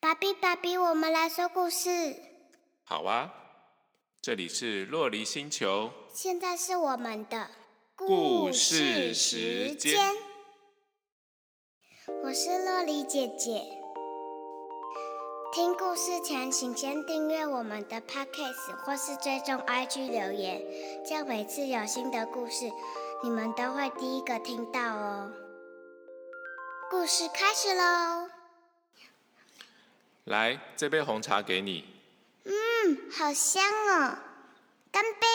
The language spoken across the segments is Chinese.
爸比，爸比，我们来说故事。好啊，这里是洛黎星球。现在是我们的故事时间。我是洛黎姐姐。听故事前，请先订阅我们的 Podcast 或是追踪 IG 留言，这样每次有新的故事，你们都会第一个听到哦。故事开始喽！来，这杯红茶给你。嗯，好香哦！干杯！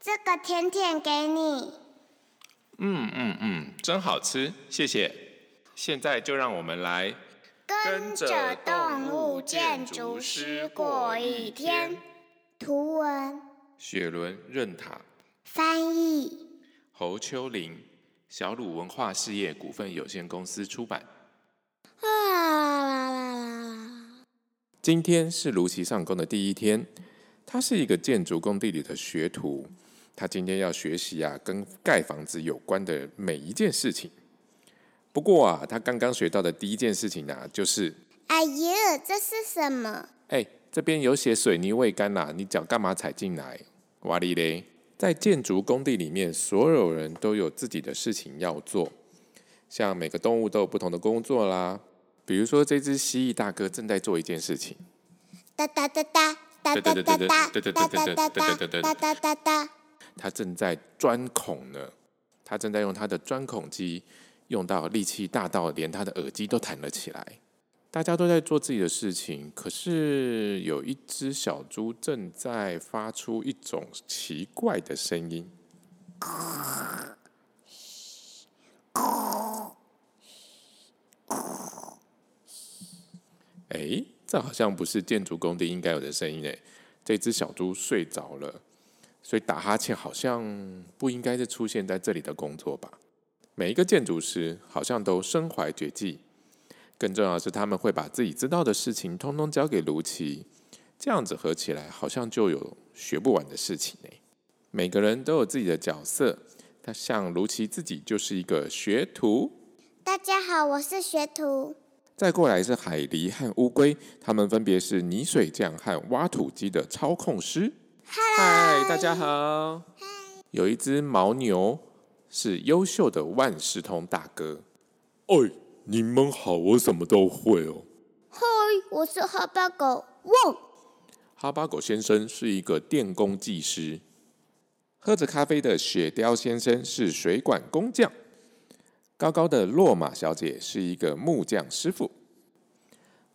这个甜甜给你。嗯嗯嗯，真好吃，谢谢。现在就让我们来跟着动物建筑师过一天。图文：雪伦任塔，翻译：侯秋玲，小鲁文化事业股份有限公司出版。今天是卢奇上工的第一天，他是一个建筑工地里的学徒。他今天要学习啊，跟盖房子有关的每一件事情。不过啊，他刚刚学到的第一件事情啊，就是……哎呀，这是什么？哎，这边有写水泥未干呐，你脚干嘛踩进来？哇哩嘞！在建筑工地里面，所有人都有自己的事情要做，像每个动物都有不同的工作啦。比如说，这只蜥蜴大哥正在做一件事情。哒哒哒哒哒哒哒哒哒哒哒哒哒哒哒哒。他正在钻孔呢，他正在用他的钻孔机，用到力气大到连他的耳机都弹了起来。大家都在做自己的事情，可是有一只小猪正在发出一种奇怪的声音。哎，这好像不是建筑工地应该有的声音哎！这只小猪睡着了，所以打哈欠好像不应该是出现在这里的工作吧？每一个建筑师好像都身怀绝技，更重要的是他们会把自己知道的事情通通交给卢奇，这样子合起来好像就有学不完的事情哎！每个人都有自己的角色，他像卢奇自己就是一个学徒。大家好，我是学徒。再过来是海狸和乌龟，他们分别是泥水匠和挖土机的操控师。嗨，大家好。有一只牦牛，是优秀的万事通大哥。哎，你们好，我什么都会哦。嗨，我是哈巴狗汪。哈巴狗先生是一个电工技师。喝着咖啡的雪雕先生是水管工匠。高高的落马小姐是一个木匠师傅。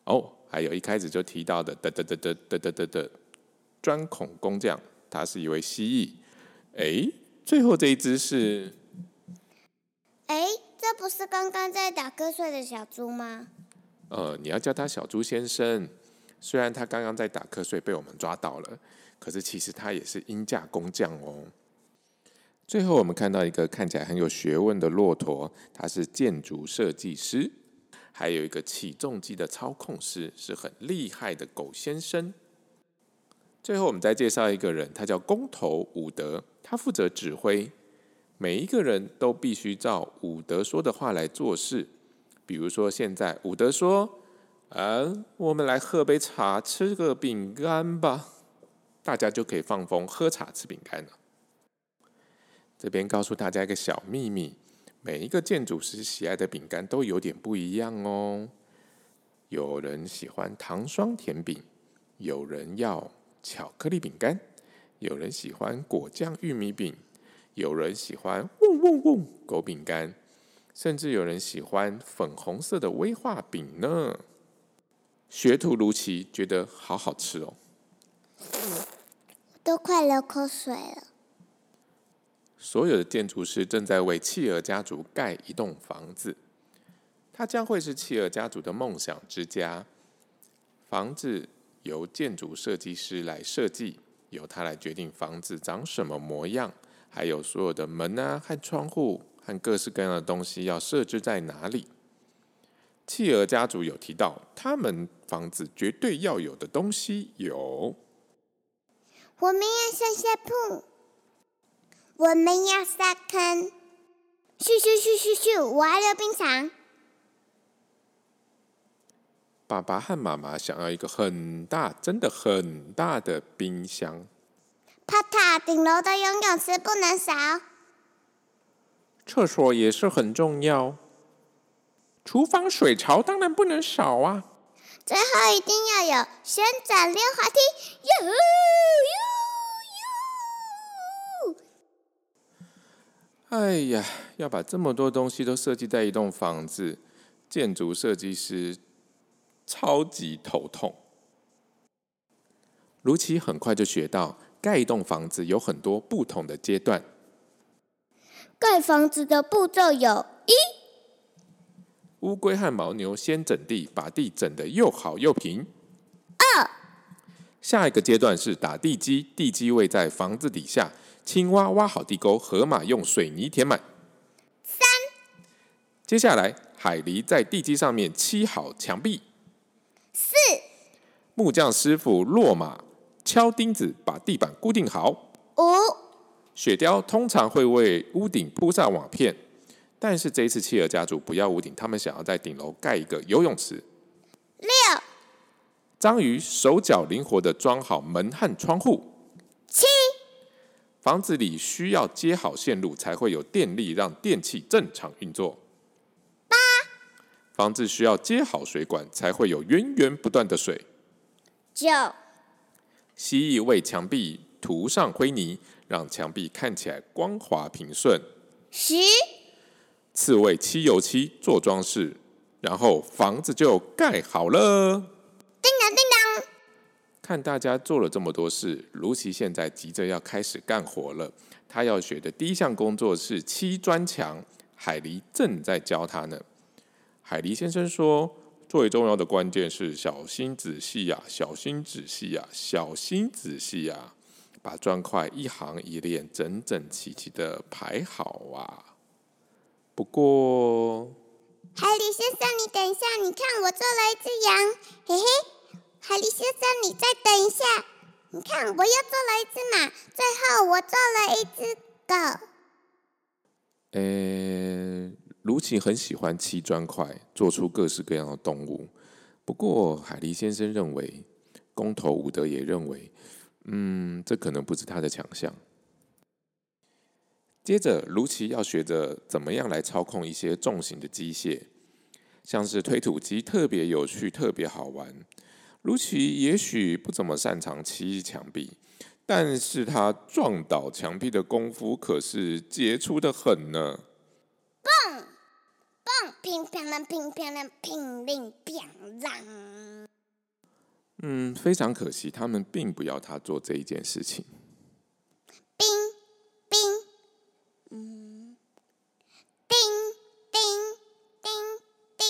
哦，还有一开始就提到的的的的的的的的的钻孔工匠，他是一位蜥蜴。哎，最后这一只是？哎，这不是刚刚在打瞌睡的小猪吗？呃，你要叫他小猪先生。虽然他刚刚在打瞌睡，被我们抓到了，可是其实他也是鹰架工匠哦。最后，我们看到一个看起来很有学问的骆驼，他是建筑设计师；还有一个起重机的操控师，是很厉害的狗先生。最后，我们再介绍一个人，他叫工头伍德，他负责指挥，每一个人都必须照伍德说的话来做事。比如说，现在伍德说：“嗯，我们来喝杯茶，吃个饼干吧。”大家就可以放风喝茶吃饼干了。这边告诉大家一个小秘密：每一个建筑师喜爱的饼干都有点不一样哦。有人喜欢糖霜甜饼，有人要巧克力饼干，有人喜欢果酱玉米饼，有人喜欢嗡嗡嗡狗饼干，甚至有人喜欢粉红色的威化饼呢。学徒卢奇觉得好好吃哦，都快流口水了。所有的建筑师正在为企鹅家族盖一栋房子，它将会是企鹅家族的梦想之家。房子由建筑设计师来设计，由他来决定房子长什么模样，还有所有的门啊和窗户和各式各样的东西要设置在哪里。企鹅家族有提到，他们房子绝对要有的东西有：我们要上下铺。我们要下坑，咻咻咻咻咻！我要溜冰场。爸爸和妈妈想要一个很大、真的很大的冰箱。帕塔，顶楼的游泳池不能少。厕所也是很重要。厨房水槽当然不能少啊。最后一定要有旋转溜滑梯，哟哟哟！哎呀，要把这么多东西都设计在一栋房子，建筑设计师超级头痛。卢奇很快就学到，盖一栋房子有很多不同的阶段。盖房子的步骤有：一、乌龟和牦牛先整地，把地整得又好又平。二、下一个阶段是打地基，地基位在房子底下。青蛙挖好地沟，河马用水泥填满。三、接下来，海狸在地基上面砌好墙壁。四、木匠师傅落马敲钉子，把地板固定好。五、雪雕通常会为屋顶铺上瓦片，但是这一次企鹅家族不要屋顶，他们想要在顶楼盖一个游泳池。六、章鱼手脚灵活的装好门和窗户。七、房子里需要接好线路，才会有电力让电器正常运作。八、房子需要接好水管，才会有源源不断的水。九、蜥蜴为墙壁涂上灰泥，让墙壁看起来光滑平顺。十、刺猬漆油漆做装饰，然后房子就盖好了。叮当叮当，看大家做了这么多事，卢奇现在急着要开始干活了。他要学的第一项工作是砌砖墙，海狸正在教他呢。海狸先生说：“最重要的关键是小心仔细呀，小心仔细呀，小心仔细呀，把砖块一行一列整整齐齐的排好啊。”不过，海狸先生，你等一下，你看我做了一只羊，嘿嘿。海狸先生，你再等一下，你看我又做了一只马，最后我做了一只狗。呃，卢奇很喜欢砌砖块，做出各式各样的动物。不过，海狸先生认为，公头伍德也认为，嗯，这可能不是他的强项。接着，卢奇要学着怎么样来操控一些重型的机械，像是推土机，特别有趣，特别好玩。卢奇也许不怎么擅长砌墙壁，但是他撞倒墙壁的功夫可是杰出的很呢。蹦蹦，乒乓啷，乒乓啷，乒铃乓啷。嗯，非常可惜，他们并不要他做这一件事情。冰冰，嗯，叮叮叮叮，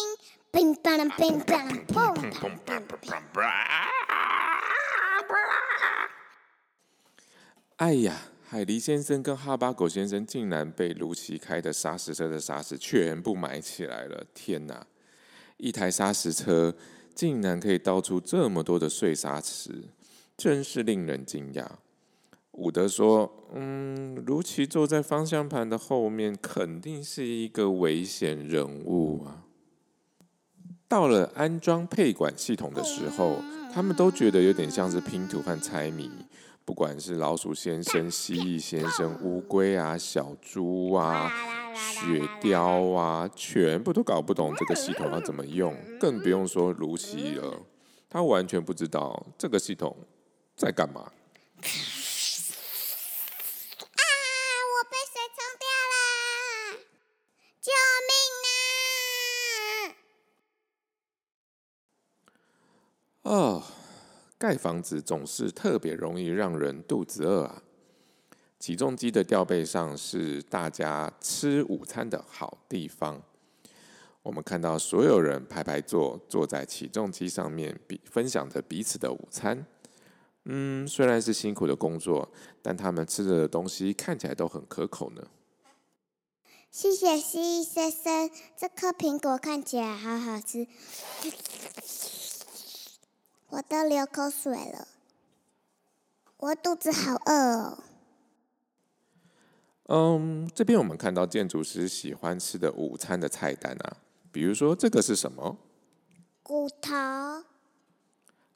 乒乓啷，乒乓啷，砰砰砰砰。哎呀，海狸先生跟哈巴狗先生竟然被卢奇开的砂石车的砂石全部埋起来了！天哪，一台砂石车竟然可以倒出这么多的碎砂石，真是令人惊讶。伍德说：“嗯，卢奇坐在方向盘的后面，肯定是一个危险人物啊。”到了安装配管系统的时候，他们都觉得有点像是拼图和猜谜。不管是老鼠先生、蜥蜴先生、乌龟啊、小猪啊、雪貂啊，全部都搞不懂这个系统要怎么用，更不用说卢奇了，他完全不知道这个系统在干嘛。啊！盖房子总是特别容易让人肚子饿啊！起重机的吊背上是大家吃午餐的好地方。我们看到所有人排排坐，坐在起重机上面，比分享着彼此的午餐。嗯，虽然是辛苦的工作，但他们吃的东西看起来都很可口呢。谢谢蜥蜴先生，这颗苹果看起来好好吃。我都流口水了，我肚子好饿哦。嗯，这边我们看到建筑师喜欢吃的午餐的菜单啊，比如说这个是什么？骨头、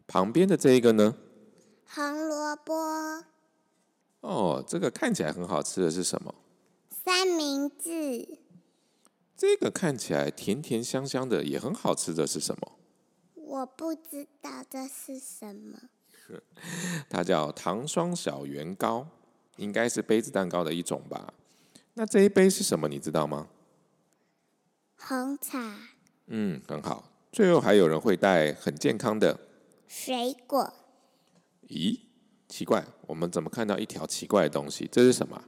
旁边的这一个呢？红萝卜、哦，这个看起来很好吃的是什么？三明治、这个看起来甜甜香香的，也很好吃的是什么？我不知道这是什么。它叫糖霜小圆糕，应该是杯子蛋糕的一种吧。那这一杯是什么？你知道吗？红茶、嗯，很好。最后还有人会带很健康的。水果、咦，奇怪，我们怎么看到一条奇怪的东西？这是什么？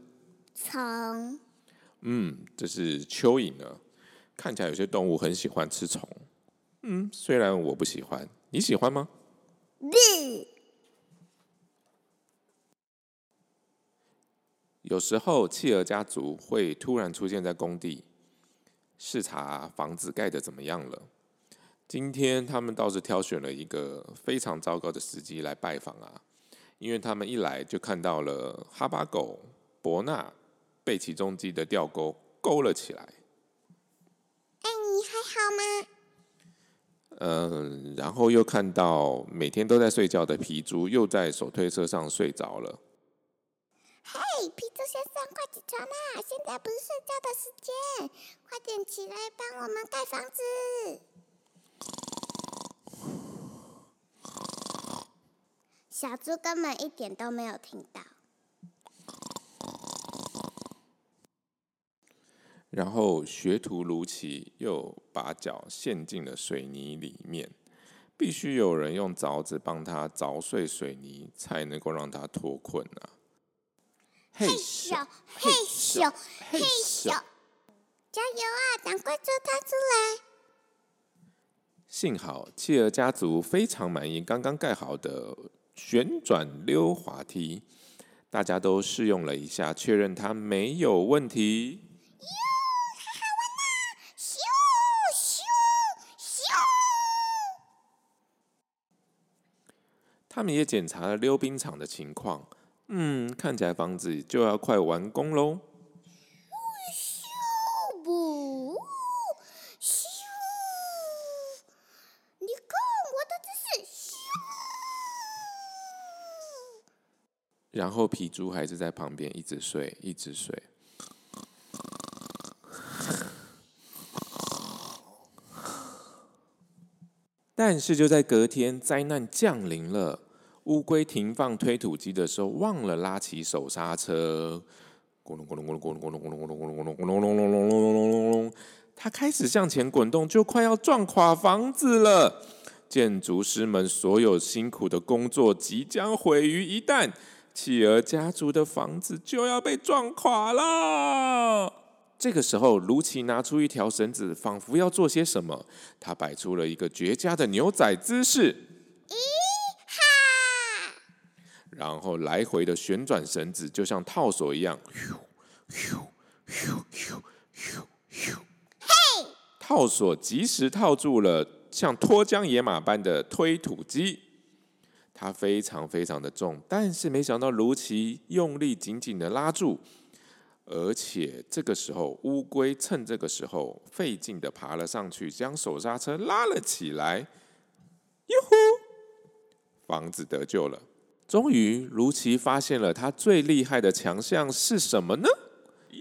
虫、嗯，这是蚯蚓呢。看起来有些动物很喜欢吃虫。嗯，虽然我不喜欢，你喜欢吗？日、有时候企鹅家族会突然出现在工地，视察房子盖的怎么样了。今天他们倒是挑选了一个非常糟糕的时机来拜访啊，因为他们一来就看到了哈巴狗伯纳被起重机的吊钩勾了起来。哎，你还好吗？嗯，然后又看到每天都在睡觉的皮猪又在手推车上睡着了。嘿，皮猪先生，快起床啦！现在不是睡觉的时间，快点起来帮我们盖房子。小猪根本一点都没有听到。然后学徒卢奇又把脚陷进了水泥里面，必须有人用凿子帮他凿碎水泥，才能够让他脱困啊！嘿咻，嘿咻，嘿咻！加油啊！赶快救他出来！幸好企鹅家族非常满意刚刚盖好的旋转溜滑梯，大家都试用了一下，确认它没有问题。咻咻咻！他们也检查了溜冰场的情况，嗯，看起来房子就要快完工喽。咻不咻！你看我的姿势，咻！然后皮猪还是在旁边一直睡，一直睡。但是就在隔天，灾难降临了。乌龟停放推土机的时候，忘了拉起手刹车，咕隆咕隆咕隆咕隆咕隆咕隆咕隆咕隆咕隆咕隆隆隆隆隆咕隆隆隆，它开始向前滚动，就快要撞垮房子了。建筑师们所有辛苦的工作即将毁于一旦，企鹅家族的房子就要被撞垮了。这个时候，卢奇拿出一条绳子，仿佛要做些什么。他摆出了一个绝佳的牛仔姿势，哈！然后来回的旋转绳子，就像套索一样，嘿，套索及时套住了像脱缰野马般的推土机。它非常非常的重，但是没想到卢奇用力紧紧的拉住，而且这个时候乌龟趁这个时候费劲的爬了上去，将手刹车拉了起来。哟呼！房子得救了。终于，卢奇发现了他最厉害的强项是什么呢？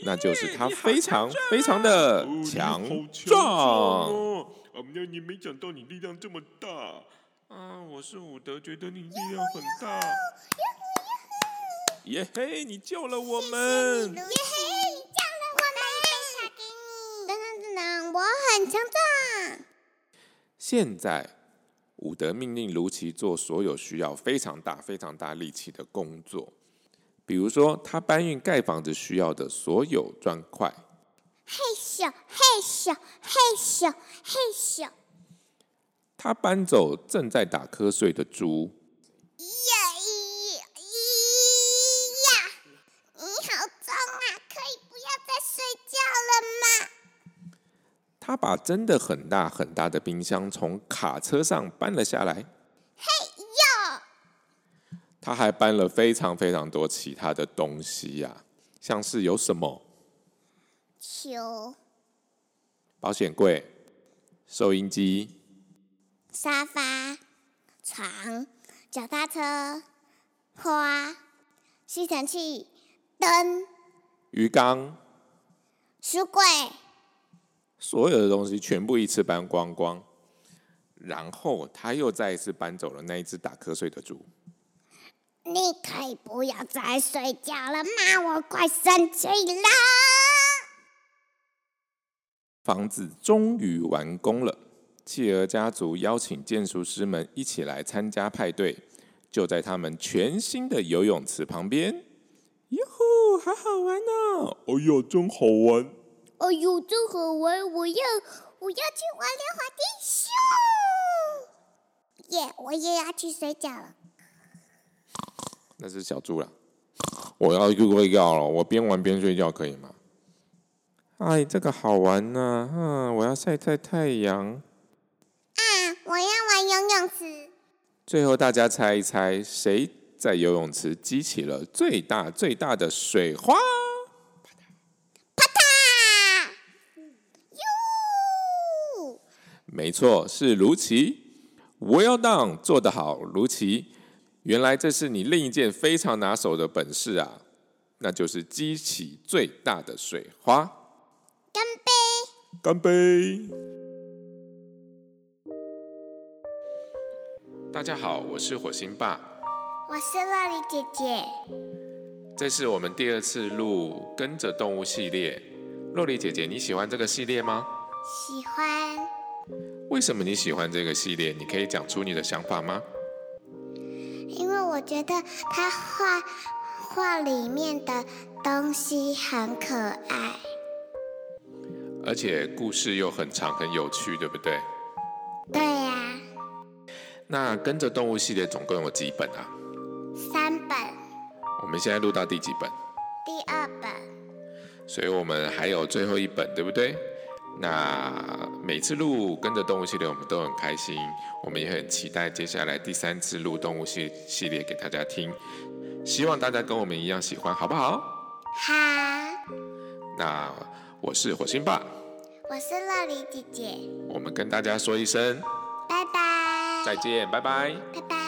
那就是他非常非常的强壮。哦！啊，那你没想到你力量这么大。啊，我是伍德，觉得你力量很大。耶嘿，你救了我们！耶嘿，救了我们！杯茶给你。等等等等，我很强壮。现在，伍德命令卢奇做所有需要非常大、非常大力气的工作，比如说他搬运盖房子需要的所有砖块，嘿咻嘿咻嘿咻嘿咻，他搬走正在打瞌睡的猪，呀咦咦呀！你好重啊，可以不要再睡觉了吗？他把真的很大很大的冰箱从卡车上搬了下来，嘿哟，他还搬了非常非常多其他的东西呀、像是有什么？球。保险柜、收音机、沙发、床、脚踏车、花、吸尘器、灯、鱼缸，书柜。所有的东西全部一次搬光光。然后他又再一次搬走了那一只打瞌睡的猪。你可以不要再睡觉了吗？我快生气了。房子终于完工了，企鹅家族邀请建筑师们一起来参加派对，就在他们全新的游泳池旁边。哟吼，好好玩哦！哎呀，真好玩！哎呦，真好玩！我要，我要去玩溜滑梯，咻！耶，我也要去睡觉了。那是小猪了，我要去睡觉了。我边玩边睡觉可以吗？哎，这个好玩呢，嗯，我要晒晒太阳。啊，我要玩游泳池。最后大家猜一猜，谁在游泳池激起了最大最大的水花？没错，是卢奇。Well done，做得好，卢奇。原来这是你另一件非常拿手的本事啊，那就是激起最大的水花。干杯！干杯！大家好，我是火星爸，我是乐丽姐姐。这是我们第二次录《跟着动物》系列。洛丽姐姐，你喜欢这个系列吗？喜欢，为什么你喜欢这个系列？你可以讲出你的想法吗？因为我觉得他画画里面的东西很可爱。而且故事又很长很有趣，对不对？对呀、那跟着动物系列总共有几本啊？三本，我们现在录到第几本？第二本，所以我们还有最后一本，对不对？那每次录跟着动物系列，我们都很开心，我们也很期待接下来第三次录动物系系列给大家听。希望大家跟我们一样喜欢，好不好？好，那我是火星爸，我是乐理姐姐，我们跟大家说一声拜拜，再见，拜拜。拜拜。